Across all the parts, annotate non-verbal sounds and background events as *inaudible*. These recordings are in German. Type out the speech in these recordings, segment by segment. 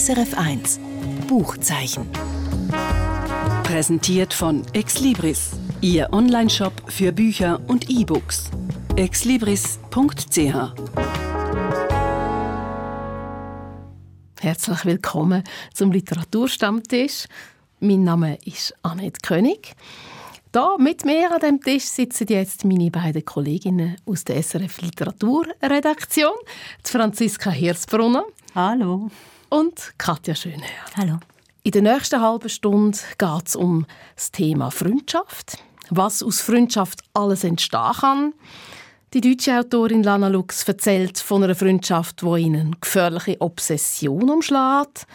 SRF 1 Buchzeichen. Präsentiert von Exlibris, Ihr Onlineshop für Bücher und E-Books. exlibris.ch Herzlich willkommen zum Literaturstammtisch. Mein Name ist Annette König. Da mit mir an dem Tisch sitzen jetzt meine beiden Kolleginnen aus der SRF Literaturredaktion, Franziska Hirsbrunner. Hallo. Und Katja Schönherr. Hallo. In der nächsten halben Stunde geht es um das Thema Freundschaft. Was aus Freundschaft alles entstehen kann. Die deutsche Autorin Lana Lux erzählt von einer Freundschaft, die ihnen gefährliche Obsession umschlägt.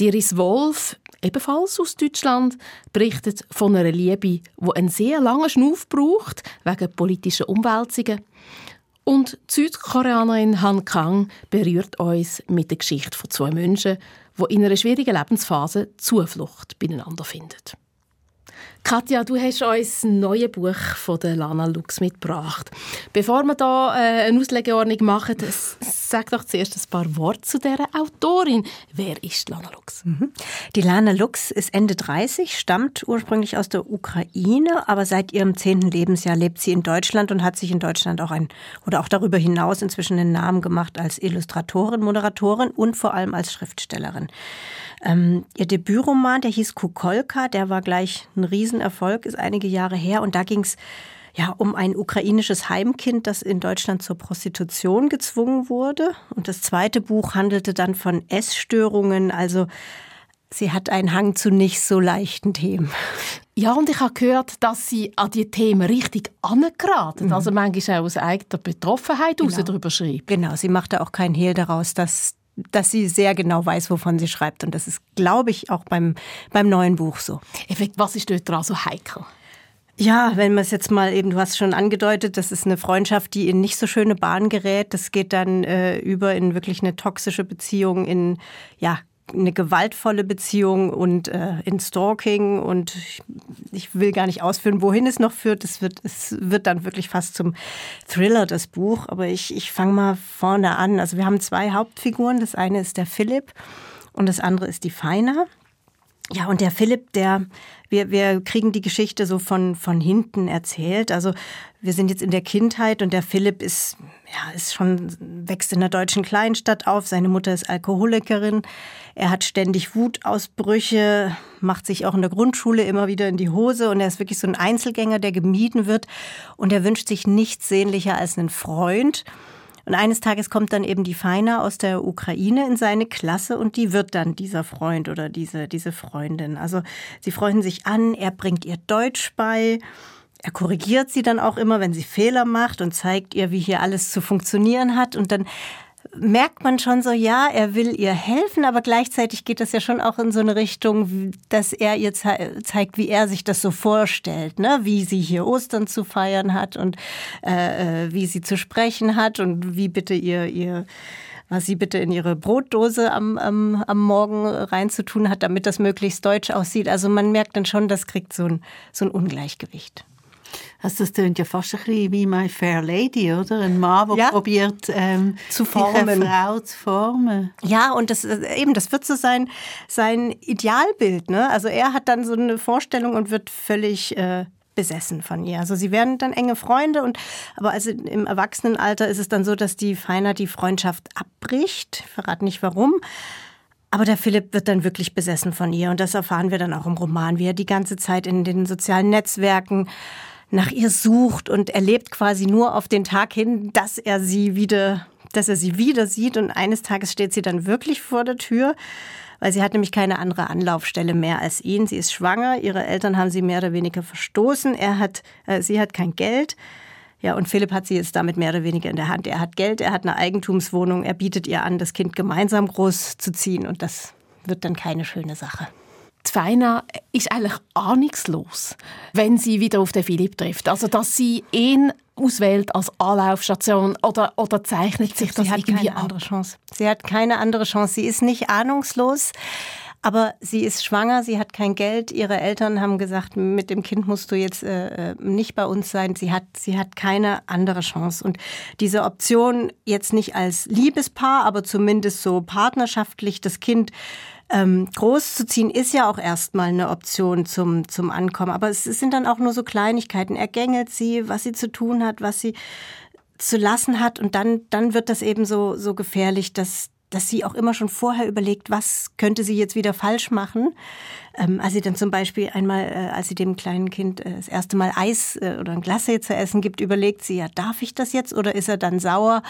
Iris Wolf, ebenfalls aus Deutschland, berichtet von einer Liebe, die einen sehr langen Schnuff braucht, wegen politischer Umwälzungen. Und die Südkoreanerin Han Kang berührt uns mit der Geschichte von zwei Menschen, die in einer schwierigen Lebensphase Zuflucht beieinander finden. Katja, du hast uns ein neues Buch von Lana Lux mitgebracht. Bevor wir da äh, eine Auslegeordnung machen, sag doch zuerst ein paar Worte zu dieser Autorin. Wer ist Lana Lux? Mhm. Die Lana Lux ist Ende 30, stammt ursprünglich aus der Ukraine, aber seit ihrem zehnten Lebensjahr lebt sie in Deutschland und hat sich in Deutschland auch ein oder auch darüber hinaus inzwischen einen Namen gemacht als Illustratorin, Moderatorin und vor allem als Schriftstellerin. Ähm, ihr Debütroman, der hieß Kukolka, der war gleich ein Riesenerfolg, ist einige Jahre her und da ging es ja, um ein ukrainisches Heimkind, das in Deutschland zur Prostitution gezwungen wurde. Und das zweite Buch handelte dann von Essstörungen, also sie hat einen Hang zu nicht so leichten Themen. Ja, und ich habe gehört, dass sie an die Themen richtig angeraten. Mhm. Also manchmal auch aus eigener Betroffenheit genau. darüber schreibt. Genau, sie machte auch keinen Hehl daraus, dass dass sie sehr genau weiß, wovon sie schreibt. Und das ist, glaube ich, auch beim, beim neuen Buch so. Was ist dort dran so heikel? Ja, wenn man es jetzt mal eben, du hast schon angedeutet, das ist eine Freundschaft, die in nicht so schöne Bahnen gerät. Das geht dann äh, über in wirklich eine toxische Beziehung, in ja eine gewaltvolle Beziehung und äh, in Stalking und ich, ich, will gar nicht ausführen, wohin es noch führt. Es wird, es wird dann wirklich fast zum Thriller, das Buch. Aber ich, ich fange mal vorne an. Also wir haben zwei Hauptfiguren. Das eine ist der Philipp und das andere ist die Feiner. Ja, und der Philipp, der, wir, wir kriegen die Geschichte so von, von hinten erzählt. Also wir sind jetzt in der Kindheit und der Philipp ist, ja, ist schon, wächst in einer deutschen Kleinstadt auf. Seine Mutter ist Alkoholikerin. Er hat ständig Wutausbrüche, macht sich auch in der Grundschule immer wieder in die Hose und er ist wirklich so ein Einzelgänger, der gemieden wird. Und er wünscht sich nichts sehnlicher als einen Freund. Und eines Tages kommt dann eben die Feiner aus der Ukraine in seine Klasse und die wird dann dieser Freund oder diese, diese Freundin. Also sie freuen sich an, er bringt ihr Deutsch bei. Er korrigiert sie dann auch immer, wenn sie Fehler macht und zeigt ihr, wie hier alles zu funktionieren hat. Und dann merkt man schon so, ja, er will ihr helfen, aber gleichzeitig geht das ja schon auch in so eine Richtung, dass er ihr ze zeigt, wie er sich das so vorstellt, ne? wie sie hier Ostern zu feiern hat und äh, äh, wie sie zu sprechen hat und wie bitte ihr ihr was sie bitte in ihre Brotdose am, am, am Morgen reinzutun hat, damit das möglichst deutsch aussieht. Also man merkt dann schon, das kriegt so ein, so ein Ungleichgewicht. Also das klingt ja fast ein bisschen wie My Fair Lady, oder? Ein Mann, der ja. probiert, ähm, zu formen. eine Frau zu formen. Ja, und das eben, das wird so sein, sein Idealbild. Ne? Also er hat dann so eine Vorstellung und wird völlig äh, besessen von ihr. Also sie werden dann enge Freunde und aber also im Erwachsenenalter ist es dann so, dass die Feiner die Freundschaft abbricht. Ich verrate nicht warum. Aber der Philipp wird dann wirklich besessen von ihr und das erfahren wir dann auch im Roman, wie er die ganze Zeit in den sozialen Netzwerken nach ihr sucht und erlebt quasi nur auf den Tag hin, dass er sie wieder, dass er sie wieder sieht und eines Tages steht sie dann wirklich vor der Tür, weil sie hat nämlich keine andere Anlaufstelle mehr als ihn. Sie ist schwanger, ihre Eltern haben sie mehr oder weniger verstoßen, er hat, äh, sie hat kein Geld. Ja, und Philipp hat sie jetzt damit mehr oder weniger in der Hand. Er hat Geld, er hat eine Eigentumswohnung, er bietet ihr an, das Kind gemeinsam großzuziehen und das wird dann keine schöne Sache. Feina ist eigentlich ahnungslos, wenn sie wieder auf den Philipp trifft. Also, dass sie ihn auswählt als Anlaufstation oder, oder zeichnet sich das sie hat irgendwie keine andere Chance. Sie hat keine andere Chance. Sie ist nicht ahnungslos. Aber sie ist schwanger, sie hat kein Geld. Ihre Eltern haben gesagt, mit dem Kind musst du jetzt äh, nicht bei uns sein. Sie hat, sie hat keine andere Chance. Und diese Option, jetzt nicht als Liebespaar, aber zumindest so partnerschaftlich das Kind ähm, großzuziehen ist ja auch erstmal eine Option zum, zum Ankommen. Aber es sind dann auch nur so Kleinigkeiten. Er gängelt sie, was sie zu tun hat, was sie zu lassen hat. Und dann, dann wird das eben so, so gefährlich, dass, dass sie auch immer schon vorher überlegt, was könnte sie jetzt wieder falsch machen. Ähm, als sie dann zum Beispiel einmal, äh, als sie dem kleinen Kind äh, das erste Mal Eis äh, oder ein Glasse zu essen gibt, überlegt sie, ja, darf ich das jetzt oder ist er dann sauer,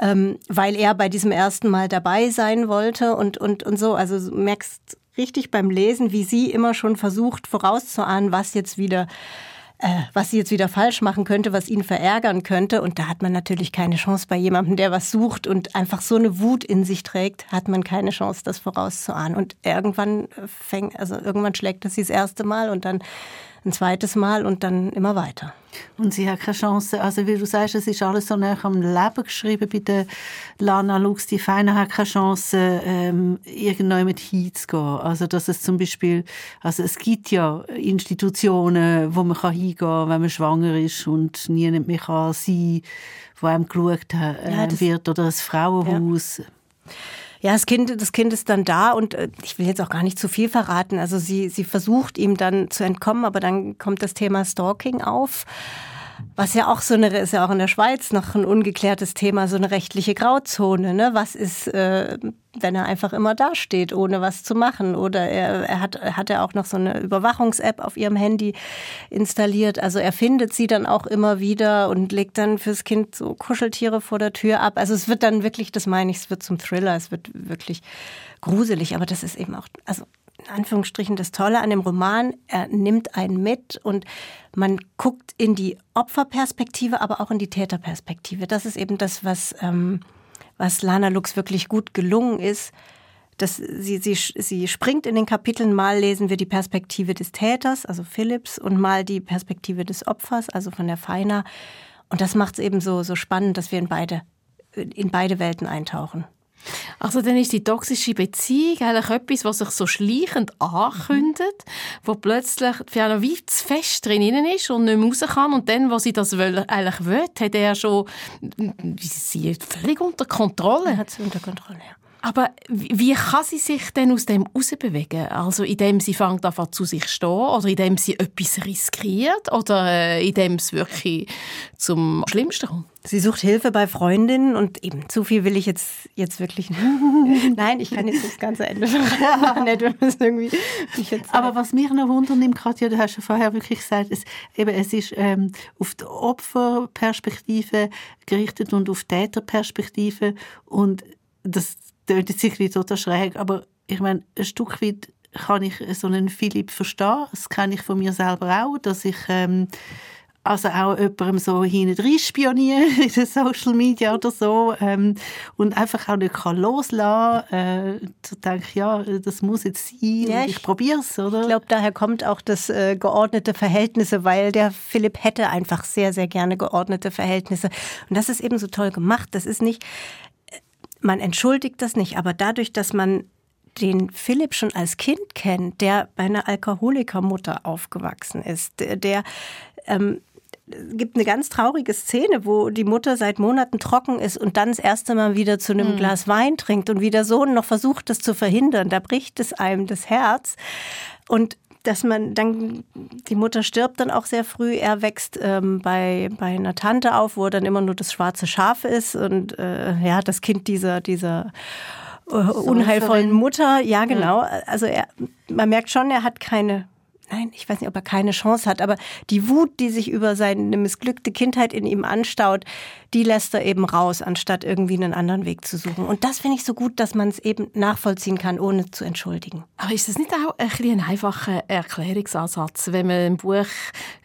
ähm, weil er bei diesem ersten Mal dabei sein wollte und, und, und so. Also du merkst richtig beim Lesen, wie sie immer schon versucht vorauszuahnen, was jetzt wieder äh, was sie jetzt wieder falsch machen könnte, was ihn verärgern könnte. Und da hat man natürlich keine Chance bei jemandem, der was sucht und einfach so eine Wut in sich trägt, hat man keine Chance, das vorauszuahnen. Und irgendwann fängt, also irgendwann schlägt das sie das erste Mal und dann ein zweites Mal und dann immer weiter. Und sie hat keine Chance, also wie du sagst, es ist alles so nah am Leben geschrieben bei der Lana Lux. Die Feine hat keine Chance, ähm, irgendjemand hinzugehen. Also dass es zum Beispiel, also es gibt ja Institutionen, wo man kann hingehen kann, wenn man schwanger ist und niemand mehr kann sein, wo einem geschaut äh, ja, wird oder ein Frauenhaus. Ja. Ja, das Kind, das Kind ist dann da und äh, ich will jetzt auch gar nicht zu viel verraten. Also sie, sie versucht ihm dann zu entkommen, aber dann kommt das Thema Stalking auf. Was ja auch so eine, ist ja auch in der Schweiz noch ein ungeklärtes Thema, so eine rechtliche Grauzone. Ne? Was ist, äh, wenn er einfach immer dasteht, ohne was zu machen? Oder er, er hat, hat er auch noch so eine Überwachungs-App auf ihrem Handy installiert. Also er findet sie dann auch immer wieder und legt dann fürs Kind so Kuscheltiere vor der Tür ab. Also es wird dann wirklich, das meine ich, es wird zum Thriller, es wird wirklich gruselig. Aber das ist eben auch, also Anführungsstrichen das Tolle an dem Roman, er nimmt einen mit und man guckt in die Opferperspektive, aber auch in die Täterperspektive. Das ist eben das, was, ähm, was Lana Lux wirklich gut gelungen ist. Dass sie, sie, sie springt in den Kapiteln, mal lesen wir die Perspektive des Täters, also Philips, und mal die Perspektive des Opfers, also von der Feiner. Und das macht es eben so, so spannend, dass wir in beide, in beide Welten eintauchen. Also dann ist die toxische Beziehung eigentlich etwas, was sich so schleichend ankündigt, mhm. wo plötzlich Fiona wie zu fest drin ist und nicht mehr raus kann und dann, wo sie das eigentlich will, hat er schon sie völlig unter Kontrolle. Er hat sie unter Kontrolle, ja. Aber wie kann sie sich denn aus dem rausbewegen? Also indem sie fängt an zu sich stehen oder indem sie etwas riskiert oder äh, indem es wirklich zum Schlimmsten kommt? Sie sucht Hilfe bei Freundinnen und eben zu viel will ich jetzt, jetzt wirklich nicht. *laughs* Nein, ich kann jetzt das ganze Ende *laughs* machen. nicht, wir müssen irgendwie jetzt Aber was mich noch wundernimmt, Katja, du hast ja vorher wirklich gesagt, es, eben, es ist ähm, auf die Opferperspektive gerichtet und auf die Täterperspektive und das klingt jetzt irgendwie total schräg, aber ich meine, ein Stück weit kann ich so einen Philipp verstehen. Das kenne ich von mir selber auch, dass ich ähm, also auch jemandem so hinten spionieren *laughs* in den Social Media oder so ähm, und einfach auch nicht kann loslassen äh, zu denken, ja, das muss jetzt sein ja, ich, ich probiere es, oder? Ich glaube, daher kommt auch das äh, geordnete Verhältnisse, weil der Philipp hätte einfach sehr, sehr gerne geordnete Verhältnisse und das ist eben so toll gemacht. Das ist nicht man entschuldigt das nicht, aber dadurch, dass man den Philipp schon als Kind kennt, der bei einer Alkoholikermutter aufgewachsen ist, der, der ähm, gibt eine ganz traurige Szene, wo die Mutter seit Monaten trocken ist und dann das erste Mal wieder zu einem mhm. Glas Wein trinkt und wie der Sohn noch versucht, das zu verhindern. Da bricht es einem das Herz. Und dass man dann, die Mutter stirbt dann auch sehr früh. Er wächst ähm, bei, bei einer Tante auf, wo er dann immer nur das schwarze Schaf ist und äh, ja, das Kind dieser, dieser äh, unheilvollen Mutter. Ja, genau. Also er, man merkt schon, er hat keine nein, ich weiß nicht, ob er keine Chance hat, aber die Wut, die sich über seine missglückte Kindheit in ihm anstaut, die lässt er eben raus, anstatt irgendwie einen anderen Weg zu suchen. Und das finde ich so gut, dass man es eben nachvollziehen kann, ohne zu entschuldigen. Aber ist das nicht auch ein, ein einfacher Erklärungsansatz, wenn man im Buch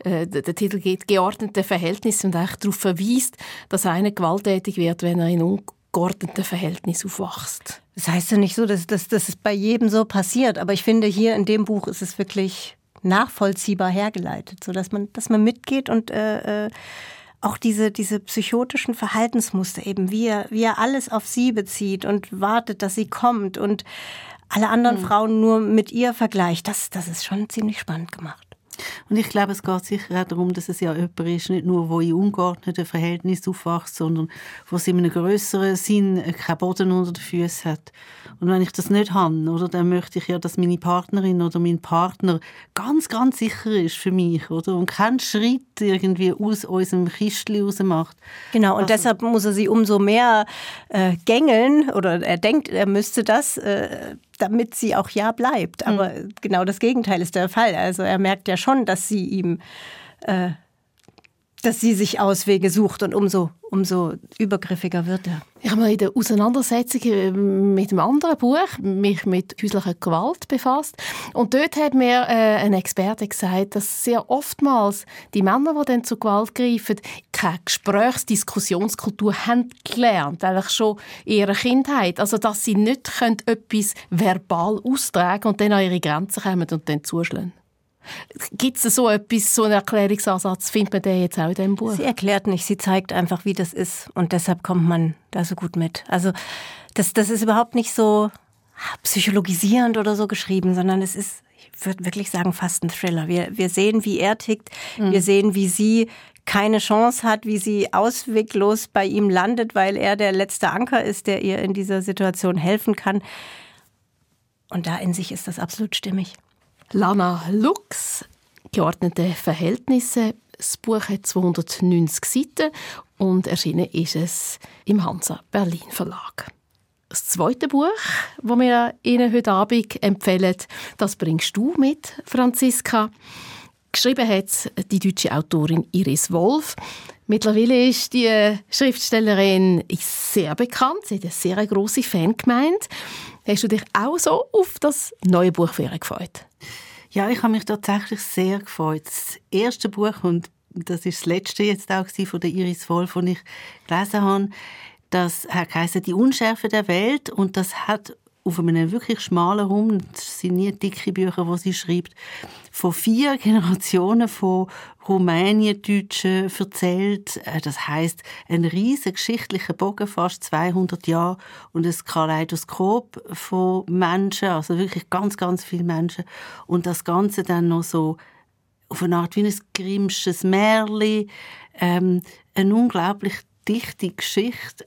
äh, der Titel geht geordnete Verhältnisse und eigentlich darauf verweist, dass einer gewalttätig wird, wenn er in ungeordneten Verhältnissen aufwächst? Das heißt ja nicht so, dass, dass, dass es bei jedem so passiert, aber ich finde, hier in dem Buch ist es wirklich nachvollziehbar hergeleitet, so dass man, dass man mitgeht und äh, äh, auch diese, diese psychotischen Verhaltensmuster eben, wie er, wie er alles auf sie bezieht und wartet, dass sie kommt und alle anderen mhm. Frauen nur mit ihr vergleicht. Das, das ist schon ziemlich spannend gemacht. Und ich glaube, es geht sicher auch darum, dass es ja jemand ist, nicht nur, wo in ungeordneten Verhältnissen aufwächst, sondern wo es in einem größeren Sinn keinen Boden unter den Füßen hat. Und wenn ich das nicht habe, oder, dann möchte ich ja, dass meine Partnerin oder mein Partner ganz, ganz sicher ist für mich, oder? Und keinen Schritt irgendwie aus unserem Kistchen raus macht. Genau, und also, deshalb muss er sie umso mehr äh, gängeln, oder er denkt, er müsste das, äh, damit sie auch ja bleibt. Aber mhm. genau das Gegenteil ist der Fall. Also er merkt ja schon, dass sie ihm äh, dass sie sich Auswege sucht und umso, umso übergriffiger wird er. Ich habe mich in der Auseinandersetzung äh, mit einem anderen Buch mich mit häuslicher Gewalt befasst und dort hat mir äh, ein Experte gesagt, dass sehr oftmals die Männer, die dann zur Gewalt greifen, keine Gesprächsdiskussionskultur haben gelernt, eigentlich schon in ihrer Kindheit, also dass sie nicht können etwas verbal austragen und dann an ihre Grenzen kommen und dann zuschlagen. Gibt es so etwas, so einen Erklärungsansatz, findet man den jetzt auch in diesem Buch? Sie erklärt nicht, sie zeigt einfach, wie das ist und deshalb kommt man da so gut mit. Also das, das ist überhaupt nicht so psychologisierend oder so geschrieben, sondern es ist, ich würde wirklich sagen, fast ein Thriller. Wir, wir sehen, wie er tickt, mhm. wir sehen, wie sie keine Chance hat, wie sie ausweglos bei ihm landet, weil er der letzte Anker ist, der ihr in dieser Situation helfen kann. Und da in sich ist das absolut stimmig. Lana Lux, geordnete Verhältnisse. Das Buch hat 290 Seiten und erschienen ist es im Hansa Berlin Verlag. Das zweite Buch, das wir Ihnen heute Abend empfehlen, das bringst du mit, Franziska. Geschrieben hat die deutsche Autorin Iris Wolf. Mittlerweile ist die Schriftstellerin sehr bekannt. Sie hat eine sehr grosse Fangemeinde. Hast du dich auch so auf das neue Buch gefreut? Ja, ich habe mich tatsächlich sehr gefreut. Das erste Buch, und das ist das letzte jetzt auch von der Iris Wolf, das ich gelesen habe, das heißt «Die Unschärfe der Welt» und das hat auf einem wirklich schmalen Raum, das sind nie dicke Bücher, die sie schreibt, von vier *laughs* Generationen von Rumänien-Deutschen erzählt. Äh, das heißt, ein riesiger geschichtlicher Bogen, fast 200 Jahre und ein Kaleidoskop von Menschen, also wirklich ganz, ganz viele Menschen. Und das Ganze dann noch so auf eine Art wie ein grimmsches Märchen, ähm, eine unglaublich dichte Geschichte,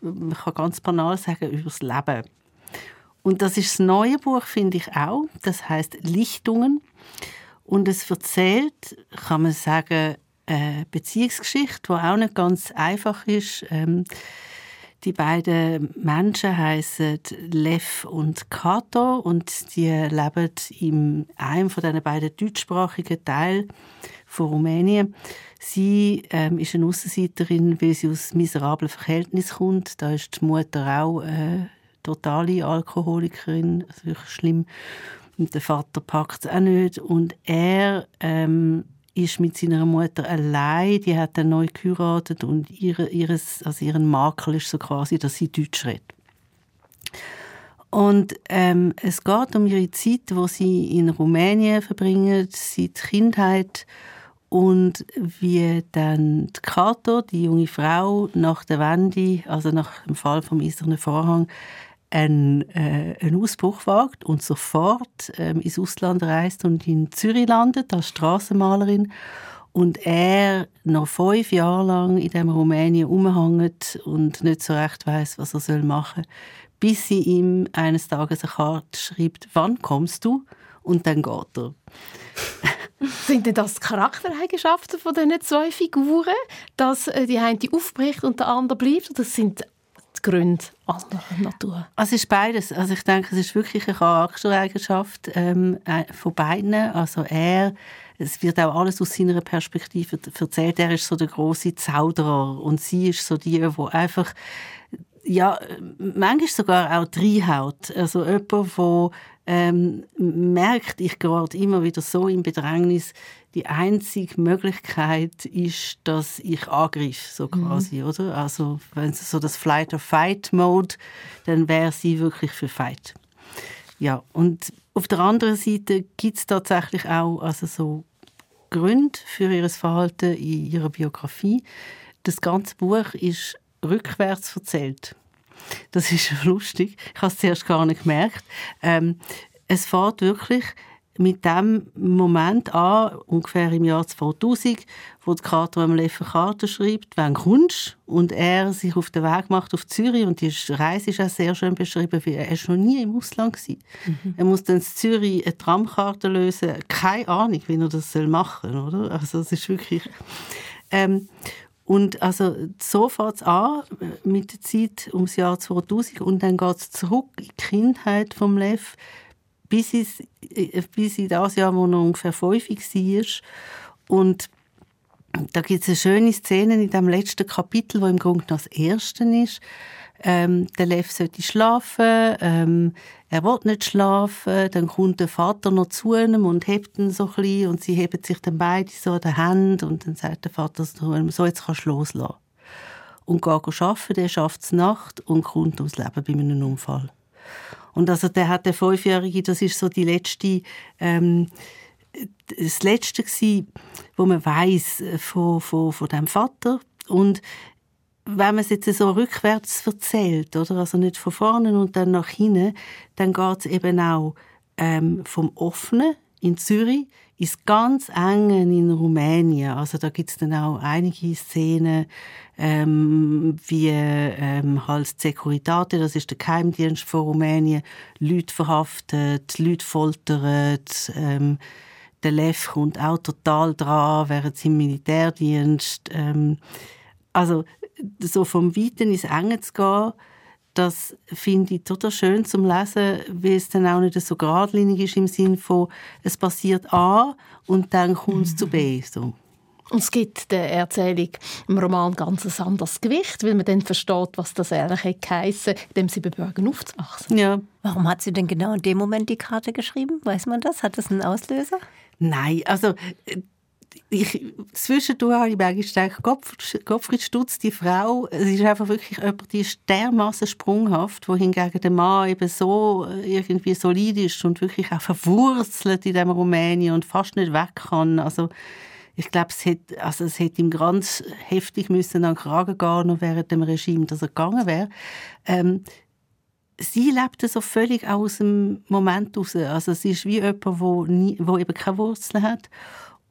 man kann ganz banal sagen, über das Leben. Und das ist das neue Buch, finde ich auch. Das heißt Lichtungen. Und es erzählt, kann man sagen, eine Beziehungsgeschichte, die auch nicht ganz einfach ist. Ähm, die beiden Menschen heißen Lev und Kato und die leben in einem von diesen beiden deutschsprachigen Teilen von Rumänien. Sie ähm, ist eine Aussenseiterin, weil sie aus miserablen Verhältnissen kommt. Da ist die Mutter auch äh, totale Alkoholikerin, also wirklich schlimm. Und der Vater packt es auch nicht. Und er ähm, ist mit seiner Mutter allein. Die hat dann neu geheiratet und ihre, ihres, also ihren Makel ist so quasi, dass sie Deutsch redet. Und ähm, es geht um ihre Zeit, wo sie in Rumänien verbringen, seit Kindheit und wie dann die Kato, die junge Frau, nach der Wende, also nach dem Fall vom Eisernen Vorhang, einen, äh, einen Ausbruch wagt und sofort ähm, ins Ausland reist und in Zürich landet als Straßenmalerin und er noch fünf Jahre lang in dem Rumänien umhängt und nicht so recht weiß, was er soll machen, bis sie ihm eines Tages eine Karte schreibt: "Wann kommst du?" und dann geht er. *laughs* Sind denn das Charaktereigenschaften von diesen zwei Figuren, dass äh, die eine aufbricht und der andere bleibt? Oder sind die Gründe anderer Natur? Also es ist beides. Also ich denke, es ist wirklich eine Charaktereigenschaft ähm, äh, von beiden. Also er, es wird auch alles aus seiner Perspektive erzählt. Er ist so der große Zauderer und sie ist so die, wo einfach ja, manchmal sogar auch reinhaut. Also jemand, der ähm, merkt, ich gerade immer wieder so in Bedrängnis, die einzige Möglichkeit ist, dass ich angreife, so mhm. quasi, mhm. oder? Also, wenn es so das Flight-or-Fight-Mode, dann wäre sie wirklich für Fight. Ja, und auf der anderen Seite gibt es tatsächlich auch also so Gründe für ihr Verhalten in ihrer Biografie. Das ganze Buch ist rückwärts erzählt. das ist *laughs* lustig. Ich habe es zuerst gar nicht gemerkt. Ähm, es fährt wirklich mit dem Moment an, ungefähr im Jahr 2000, wo die Kater am Leffe Karte schreibt, wann kommst und er sich auf den Weg macht auf Zürich und die Reise ist auch sehr schön beschrieben, weil er ist noch nie im Ausland gewesen. Mhm. Er muss dann in Zürich eine Tramkarte lösen, keine Ahnung, wie er das machen soll, oder? Also es ist wirklich... Ähm, und also so fängt es an mit der Zeit ums Jahr 2000 und dann geht es zurück in die Kindheit vom Lev bis, ins, äh, bis in das Jahr, wo er ungefähr fünf war. Und da gibt es eine schöne Szene in dem letzten Kapitel, wo im Grunde das erste ist. Ähm, der Lev sollte schlafen, ähm, er will nicht schlafen, dann kommt der Vater noch zu ihm und hebt ihn so ein bisschen und sie heben sich dann beide so an den Händen und dann sagt der Vater so, so jetzt kannst du loslassen. Und geht arbeiten, der schafft es Nacht und kommt ums Leben bei einem Unfall. Und also der hat der Fünfjährige, das ist so die letzte, ähm, das letzte gewesen, wo man weiß von, von, von dem Vater. Und wenn man es jetzt so rückwärts erzählt, oder? Also nicht von vorne und dann nach hinten, dann geht es eben auch ähm, vom Offenen in Zürich ins ganz Enge in Rumänien. Also da gibt es dann auch einige Szenen, ähm, wie ähm, halt Securitate, das ist der Geheimdienst von Rumänien, Leute verhaftet, Leute foltert, ähm, der Lev kommt auch total dran während seinem Militärdienst. Ähm, also so vom Weiten ins Enge zu gehen, das finde ich total schön zum Lesen, weil es dann auch nicht so geradlinig ist im Sinn von, es passiert A und dann kommt es zu B. So. Und es gibt der Erzählung im Roman ganz ein anderes Gewicht, weil man dann versteht, was das eigentlich geheissen dem sie bebürgen aufzuwachsen. Ja. Warum hat sie denn genau in dem Moment die Karte geschrieben? Weiß man das? Hat das einen Auslöser? Nein, also ich, zwischendurch habe ich manchmal gedacht, Gottfried, Gottfried Stutz, die Frau, es ist einfach wirklich jemand, die ist dermaßen sprunghaft, wohingegen der Mann eben so äh, irgendwie solid ist und wirklich auch verwurzelt in dem Rumänien und fast nicht weg kann. Also ich glaube, es hätte, also es hätte ihm ganz heftig müssen an den Kragen gehen, noch während dem Regime, dass er gegangen wäre. Ähm, sie lebte so völlig aus dem Moment raus. Also sie ist wie jemand, wo, wo eben keine Wurzeln hat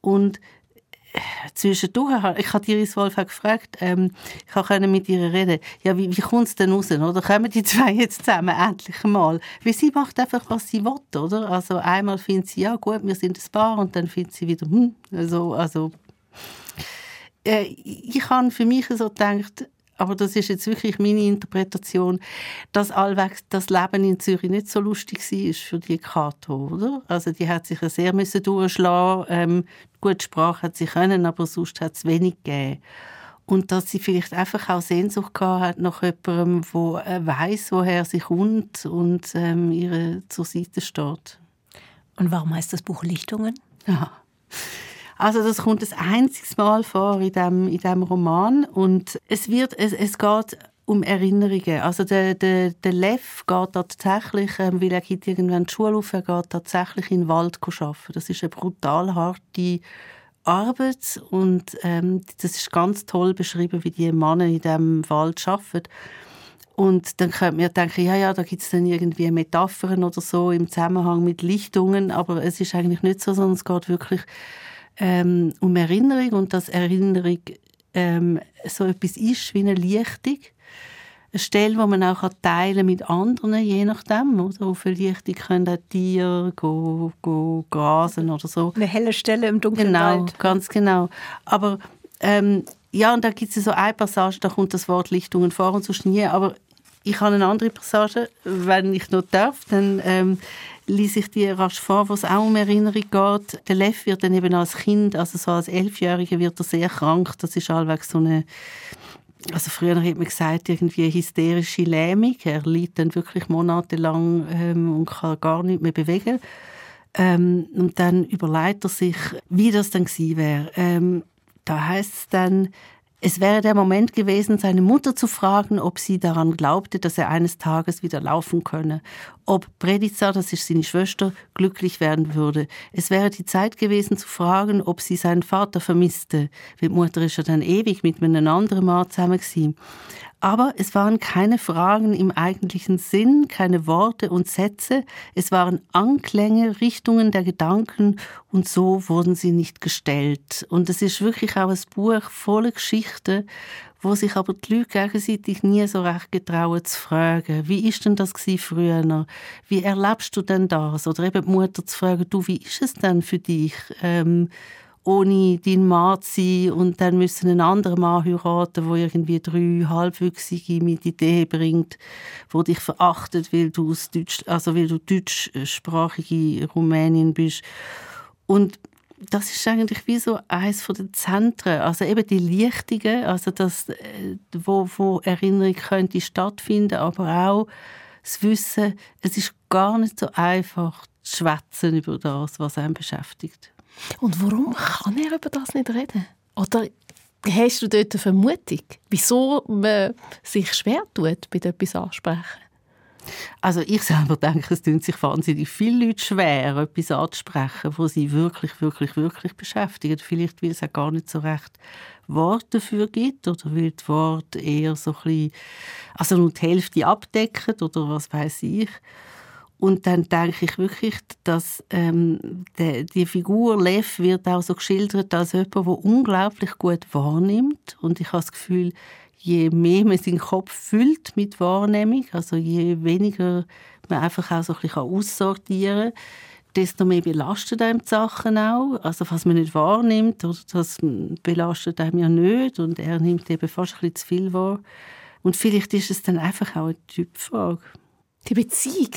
und zwischendurch, ich habe Iris Wolf auch gefragt, ähm, ich konnte mit ihr reden, ja, wie, wie kommt es denn raus, oder? Kommen die *laughs* zwei jetzt zusammen, endlich mal? Weil sie macht einfach, was sie will, oder? Also einmal findet sie, ja gut, wir sind ein Paar, und dann findet sie wieder, hm, also, also äh, ich habe für mich so gedacht, aber das ist jetzt wirklich meine Interpretation, dass allwegs das Leben in Zürich nicht so lustig war für die Kato, oder? Also die hat sich sehr müssen durchschlagen. Ähm, gut Sprache hat sie können, aber sonst hat es wenig gegeben. Und dass sie vielleicht einfach auch Sehnsucht gehabt hat nach jemandem, der äh, weiß, woher sie kommt und ähm, ihr zur Seite steht. Und warum heißt das Buch Lichtungen? Ja. Also das kommt das einziges Mal vor in dem, in dem Roman und es wird, es, es geht um Erinnerungen. Also der, der, der Lev geht tatsächlich, ähm, weil er geht irgendwann die Schule auf, er geht tatsächlich in den Wald arbeiten. Das ist eine brutal harte Arbeit und ähm, das ist ganz toll beschrieben, wie die Männer in diesem Wald arbeiten. Und dann könnte man denken, ja, ja, da gibt es dann irgendwie Metaphern oder so im Zusammenhang mit Lichtungen, aber es ist eigentlich nicht so, sondern es geht wirklich ähm, um Erinnerung und dass Erinnerung ähm, so etwas ist wie eine Lichtung. Eine Stelle, die man auch teilen mit anderen, je nachdem. Oder? Auf eine Lichtung können auch Tiere go, go grasen oder so. Eine helle Stelle im dunklen genau, Wald. ganz genau. Aber ähm, ja, und da gibt es so eine Passage, da kommt das Wort Lichtungen vor und sonst nie. Aber ich habe eine andere Passage, wenn ich noch darf, dann ähm, lese ich dir rasch vor, wo es auch um Erinnerung geht. Der Lev wird dann eben als Kind, also so als Elfjähriger, wird er sehr krank. Das ist allweg so eine also früher hat man gesagt, irgendwie hysterische Lähmung. Er liegt dann wirklich monatelang ähm, und kann gar nicht mehr bewegen. Ähm, und dann überlegt er sich, wie das dann gewesen wäre. Ähm, da heißt es dann, es wäre der Moment gewesen, seine Mutter zu fragen, ob sie daran glaubte, dass er eines Tages wieder laufen könne. Ob Predica, das ist seine Schwester, glücklich werden würde. Es wäre die Zeit gewesen zu fragen, ob sie seinen Vater vermisste. Die Mutter ist ja dann ewig mit einem anderen Mann zusammen gewesen. Aber es waren keine Fragen im eigentlichen Sinn, keine Worte und Sätze, es waren Anklänge, Richtungen der Gedanken und so wurden sie nicht gestellt. Und es ist wirklich auch ein Buch voller Geschichten, wo sich aber die Leute gegenseitig nie so recht getrauen zu fragen, wie ist denn das früher? Wie erlebst du denn das? Oder eben die Mutter zu fragen, du, wie ist es denn für dich? Ähm, ohne deinen Mann zu sein und dann müssen einen anderen Mann heiraten, der irgendwie drei Halbwüchsige mit Ideen bringt, wo dich verachtet, weil du, Deutsch, also weil du deutschsprachige Rumänin bist. Und das ist eigentlich wie so eines von den Zentren, also eben die Lichtungen, also das, äh, wo, wo Erinnerung könnte stattfinden, aber auch das Wissen, es ist gar nicht so einfach zu schwätzen über das, was einen beschäftigt. Und warum kann er über das nicht reden? Oder hast du dort eine Vermutung, wieso man sich schwer tut, bei etwas ansprechen? Also ich selber denke, es tun sich wahnsinnig viele Leute schwer, etwas anzusprechen, wo sie wirklich, wirklich, wirklich beschäftigen. Vielleicht, weil es auch gar nicht so recht Worte dafür gibt oder weil die Worte eher so ein bisschen, also nur die Hälfte abdecken oder was weiß ich. Und dann denke ich wirklich, dass ähm, de, die Figur Lev wird auch so geschildert als jemand, der unglaublich gut wahrnimmt. Und ich habe das Gefühl, je mehr man seinen Kopf füllt mit Wahrnehmung, also je weniger man einfach auch so ein bisschen aussortieren kann, desto mehr belastet einem die Sachen auch. Also was man nicht wahrnimmt, das belastet einem ja nicht und er nimmt eben fast ein bisschen zu viel wahr. Und vielleicht ist es dann einfach auch eine Typfrage. Die Beziehung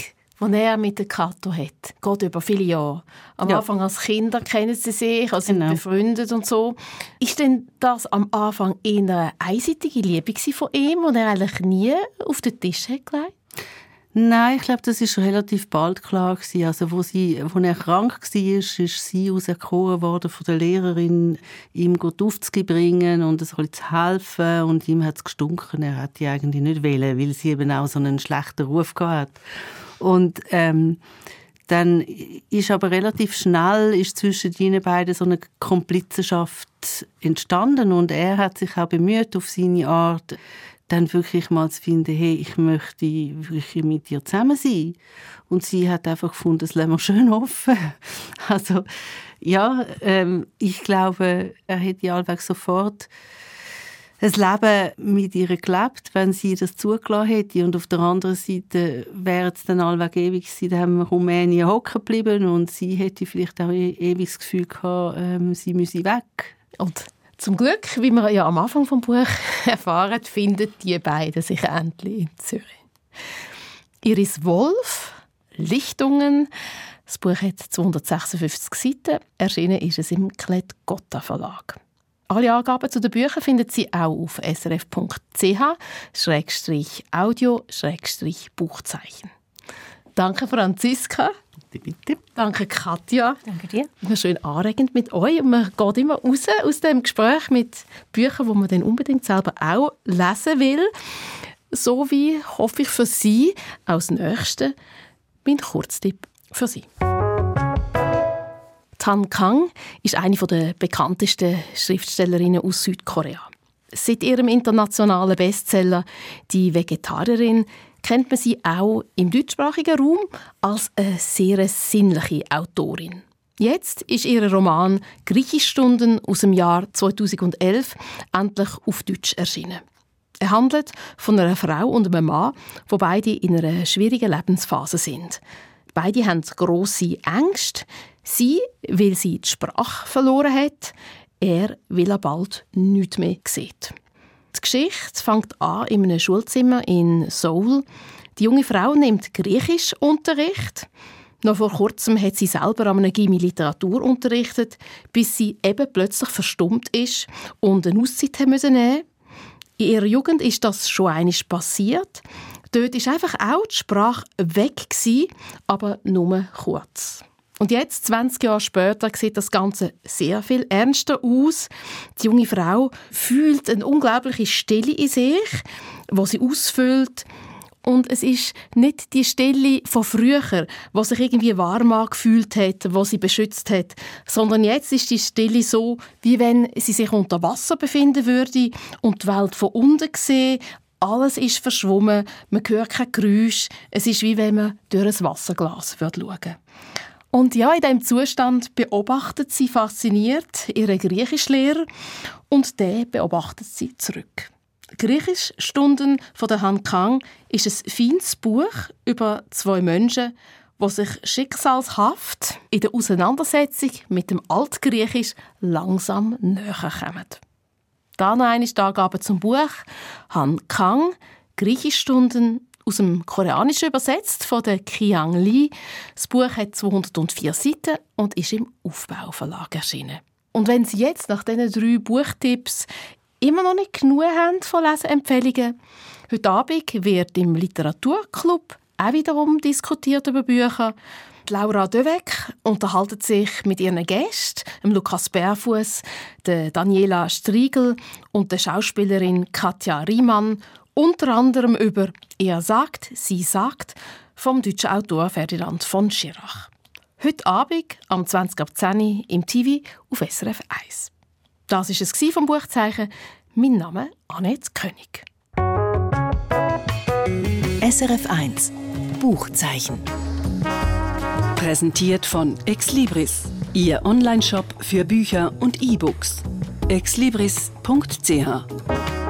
die er mit der Kato hat. Geht über viele Jahre. Am ja. Anfang als Kinder kennen sie sich, also sind genau. befreundet und so. Ist denn das am Anfang eher eine einseitige Liebe von ihm, die er eigentlich nie auf den Tisch hat gelegt? Nein, ich glaube, das ist relativ bald klar gewesen. Also, wo, sie, wo er krank war, ist, ist sie auserkoren worden von der Lehrerin, ihm gut aufzubringen und so zu helfen. Und ihm hat es gestunken. Er hat die eigentlich nicht wählen, weil sie eben auch so einen schlechten Ruf gehabt hat. Und ähm, dann ist aber relativ schnell ist zwischen ihnen beiden so eine Komplizenschaft entstanden und er hat sich auch bemüht auf seine Art dann wirklich mal zu finden, hey, ich möchte wirklich mit dir zusammen sein. Und sie hat einfach gefunden, das lassen wir schön offen. *laughs* Also ja, ähm, ich glaube, er hätte allweg sofort ein Leben mit ihr gelebt, wenn sie das zugelassen hätte. Und auf der anderen Seite wäre es dann allweg ewig in dem Rumänien hocken geblieben und sie hätte vielleicht auch e-, ewig das Gefühl gehabt, ähm, sie müsse weg. Und zum Glück, wie wir ja am Anfang vom Buch *laughs* erfahren, finden die beiden sich endlich in Zürich. Iris Wolf, Lichtungen. Das Buch hat 256 Seiten. Erschienen ist es im Klett-Gotta Verlag. Alle Angaben zu den Büchern finden Sie auch auf srf.ch-audio-buchzeichen. Danke Franziska. Bitte, bitte. Danke Katja. Danke dir. Immer schön anregend mit euch. man geht immer raus aus dem Gespräch mit Büchern, die man dann unbedingt selber auch lesen will. So wie, hoffe ich für Sie, als Nächste mein Kurztipp für Sie. Tan Kang ist eine der bekanntesten Schriftstellerinnen aus Südkorea. Seit ihrem internationalen Bestseller Die Vegetarierin kennt man sie auch im deutschsprachigen Raum als eine sehr sinnliche Autorin. Jetzt ist ihr Roman Griechischstunden aus dem Jahr 2011 endlich auf Deutsch erschienen. Er handelt von einer Frau und einem Mann, die beide in einer schwierigen Lebensphase sind. Beide haben grosse Ängste, Sie, weil sie die Sprache verloren hat, er, weil er bald nichts mehr sieht. Die Geschichte fängt an in einem Schulzimmer in Seoul. Die junge Frau nimmt Griechischunterricht. Noch vor kurzem hat sie selber an einem Gimmi Literatur unterrichtet, bis sie eben plötzlich verstummt ist und eine Auszeit nehmen. In ihrer Jugend ist das schon einmal passiert. Dort ist einfach auch die Sprache weg, aber nur kurz. Und jetzt, 20 Jahre später, sieht das Ganze sehr viel ernster aus. Die junge Frau fühlt eine unglaubliche Stille in sich, wo sie ausfüllt. Und es ist nicht die Stille von früher, wo sich irgendwie warm angefühlt hat, wo sie beschützt hat, sondern jetzt ist die Stille so, wie wenn sie sich unter Wasser befinden würde und die Welt von unten sehen, alles ist verschwommen, man hört kein Geräusch. Es ist wie wenn man durch ein Wasserglas schauen würde. Und ja, in diesem Zustand beobachtet sie fasziniert ihren Griechischlehrer und der beobachtet sie zurück. Griechischstunden von der Han Kang ist ein feines Buch über zwei Menschen, die sich schicksalshaft in der Auseinandersetzung mit dem Altgriechisch langsam näher kommen. Da noch eine Angabe zum Buch. Han Kang, Griechischstunden aus dem Koreanischen übersetzt von der Kiang Lee. Das Buch hat 204 Seiten und ist im Aufbauverlag erschienen. Und wenn Sie jetzt nach diesen drei Buchtipps immer noch nicht genug haben von Leseempfehlungen, heute Abend wird im Literaturclub auch wiederum diskutiert über Bücher. Laura Döweg unterhalten sich mit ihren Gästen, Lukas Bärfuß, Daniela Striegel und der Schauspielerin Katja Riemann, unter anderem über Er sagt, sie sagt vom deutschen Autor Ferdinand von Schirach. Heute Abend am 20 ab 10 im TV auf SRF 1. Das war es vom Buchzeichen. Mein Name Annette König. SRF 1 Buchzeichen. Präsentiert von Exlibris, Ihr Onlineshop für Bücher und E-Books. exlibris.ch